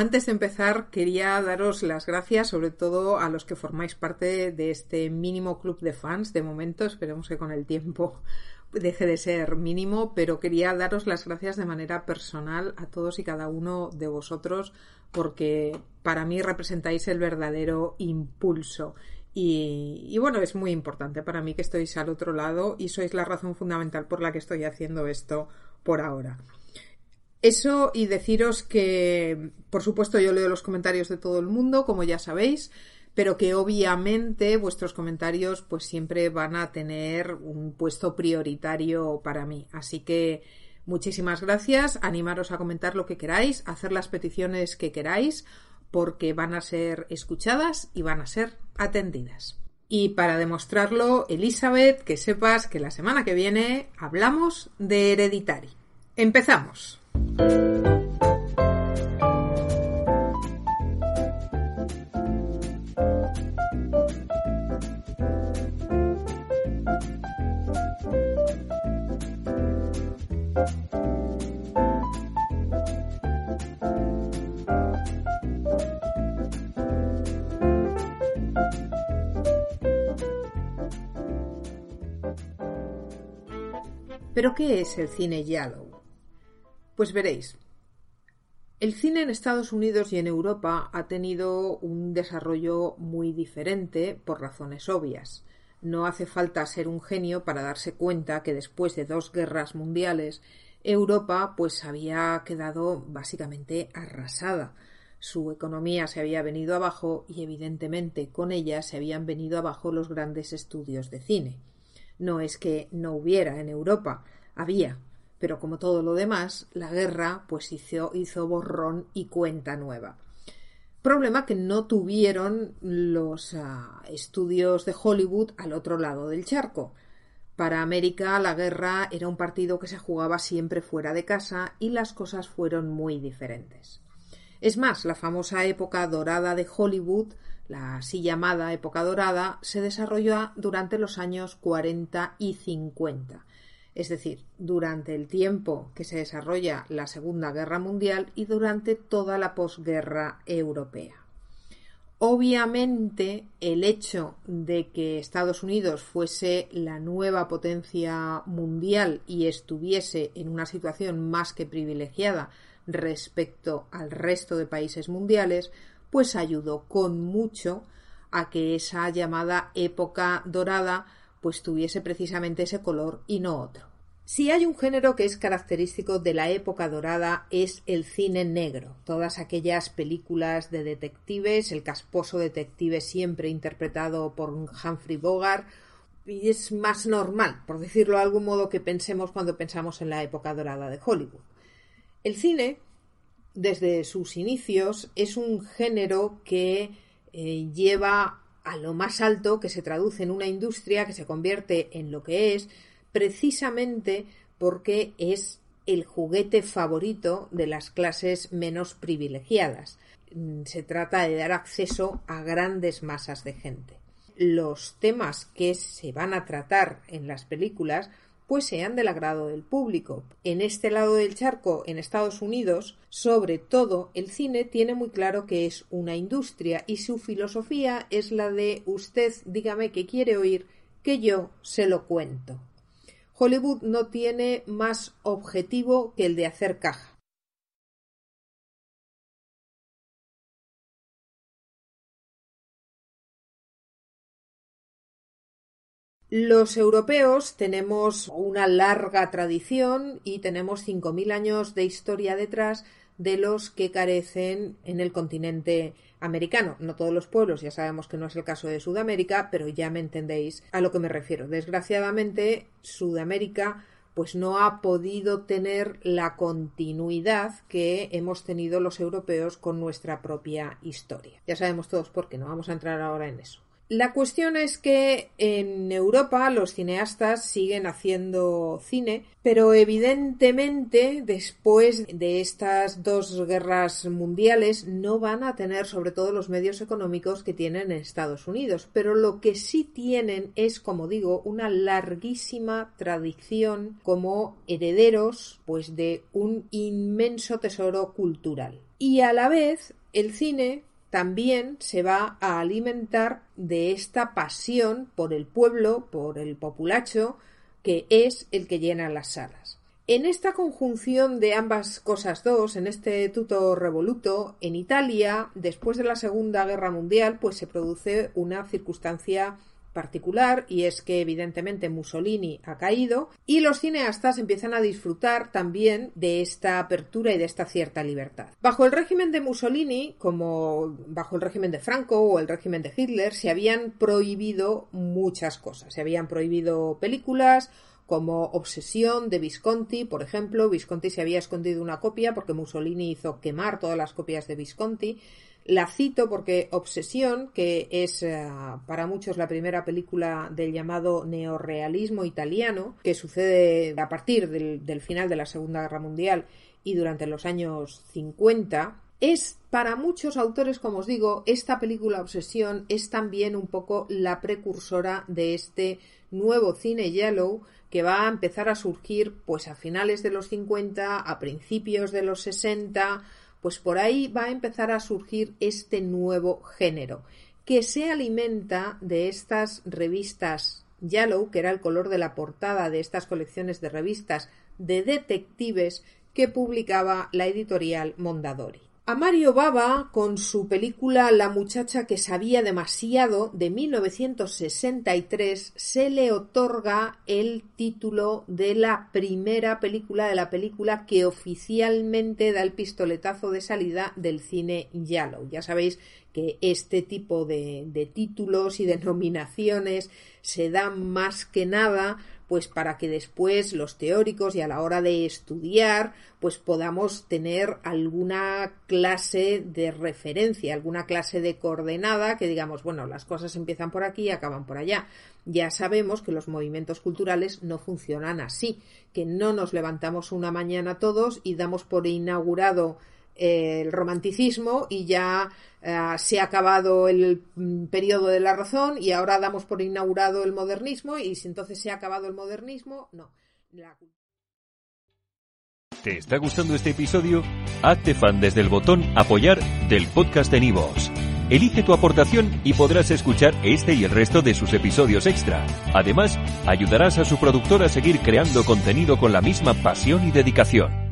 Antes de empezar, quería daros las gracias, sobre todo a los que formáis parte de este mínimo club de fans. De momento, esperemos que con el tiempo deje de ser mínimo, pero quería daros las gracias de manera personal a todos y cada uno de vosotros, porque para mí representáis el verdadero impulso. Y, y, bueno, es muy importante para mí que estéis al otro lado y sois la razón fundamental por la que estoy haciendo esto por ahora. Eso y deciros que, por supuesto, yo leo los comentarios de todo el mundo, como ya sabéis, pero que obviamente vuestros comentarios pues siempre van a tener un puesto prioritario para mí. Así que muchísimas gracias, animaros a comentar lo que queráis, hacer las peticiones que queráis, porque van a ser escuchadas y van a ser atendidas. Y para demostrarlo, Elizabeth, que sepas que la semana que viene hablamos de Hereditary. Empezamos. ¿Pero qué es el cine Yellow? Pues veréis. El cine en Estados Unidos y en Europa ha tenido un desarrollo muy diferente por razones obvias. No hace falta ser un genio para darse cuenta que después de dos guerras mundiales Europa pues había quedado básicamente arrasada. Su economía se había venido abajo y evidentemente con ella se habían venido abajo los grandes estudios de cine. No es que no hubiera en Europa, había, pero como todo lo demás, la guerra pues hizo, borrón y cuenta nueva. Problema que no tuvieron los uh, estudios de Hollywood al otro lado del charco. Para América la guerra era un partido que se jugaba siempre fuera de casa y las cosas fueron muy diferentes. Es más, la famosa época dorada de Hollywood la así llamada época dorada se desarrolló durante los años 40 y 50, es decir, durante el tiempo que se desarrolla la Segunda Guerra Mundial y durante toda la posguerra europea. Obviamente, el hecho de que Estados Unidos fuese la nueva potencia mundial y estuviese en una situación más que privilegiada respecto al resto de países mundiales, pues ayudó con mucho a que esa llamada época dorada pues tuviese precisamente ese color y no otro. Si hay un género que es característico de la época dorada es el cine negro. Todas aquellas películas de detectives, el casposo detective siempre interpretado por Humphrey Bogart, y es más normal, por decirlo de algún modo, que pensemos cuando pensamos en la época dorada de Hollywood. El cine desde sus inicios es un género que eh, lleva a lo más alto, que se traduce en una industria que se convierte en lo que es, precisamente porque es el juguete favorito de las clases menos privilegiadas. Mm, se trata de dar acceso a grandes masas de gente. Los temas que se van a tratar en las películas pues sean del agrado del público. En este lado del charco, en Estados Unidos, sobre todo, el cine tiene muy claro que es una industria y su filosofía es la de usted dígame que quiere oír, que yo se lo cuento. Hollywood no tiene más objetivo que el de hacer caja. Los europeos tenemos una larga tradición y tenemos 5.000 años de historia detrás de los que carecen en el continente americano. No todos los pueblos, ya sabemos que no es el caso de Sudamérica, pero ya me entendéis a lo que me refiero. Desgraciadamente, Sudamérica pues no ha podido tener la continuidad que hemos tenido los europeos con nuestra propia historia. Ya sabemos todos por qué, no vamos a entrar ahora en eso. La cuestión es que en Europa los cineastas siguen haciendo cine, pero evidentemente después de estas dos guerras mundiales no van a tener sobre todo los medios económicos que tienen en Estados Unidos, pero lo que sí tienen es, como digo, una larguísima tradición como herederos pues de un inmenso tesoro cultural. Y a la vez el cine también se va a alimentar de esta pasión por el pueblo, por el populacho, que es el que llena las salas. En esta conjunción de ambas cosas dos, en este tuto revoluto, en Italia, después de la Segunda Guerra Mundial, pues se produce una circunstancia particular y es que evidentemente Mussolini ha caído y los cineastas empiezan a disfrutar también de esta apertura y de esta cierta libertad. Bajo el régimen de Mussolini, como bajo el régimen de Franco o el régimen de Hitler, se habían prohibido muchas cosas. Se habían prohibido películas, como Obsesión de Visconti, por ejemplo. Visconti se había escondido una copia porque Mussolini hizo quemar todas las copias de Visconti. La cito porque Obsesión, que es eh, para muchos la primera película del llamado neorrealismo italiano, que sucede a partir del, del final de la Segunda Guerra Mundial y durante los años 50, es para muchos autores, como os digo, esta película Obsesión es también un poco la precursora de este nuevo cine yellow que va a empezar a surgir pues a finales de los 50, a principios de los 60, pues por ahí va a empezar a surgir este nuevo género que se alimenta de estas revistas Yellow, que era el color de la portada de estas colecciones de revistas de detectives que publicaba la editorial Mondadori. A Mario Baba, con su película La muchacha que sabía demasiado de 1963, se le otorga el título de la primera película de la película que oficialmente da el pistoletazo de salida del cine Yellow. Ya sabéis que este tipo de, de títulos y denominaciones se dan más que nada pues para que después los teóricos y a la hora de estudiar pues podamos tener alguna clase de referencia, alguna clase de coordenada que digamos, bueno, las cosas empiezan por aquí y acaban por allá. Ya sabemos que los movimientos culturales no funcionan así, que no nos levantamos una mañana todos y damos por inaugurado el romanticismo y ya eh, se ha acabado el mm, periodo de la razón y ahora damos por inaugurado el modernismo y si entonces se ha acabado el modernismo, no. ¿Te está gustando este episodio? Hazte fan desde el botón apoyar del podcast de Nivos. Elige tu aportación y podrás escuchar este y el resto de sus episodios extra. Además, ayudarás a su productor a seguir creando contenido con la misma pasión y dedicación.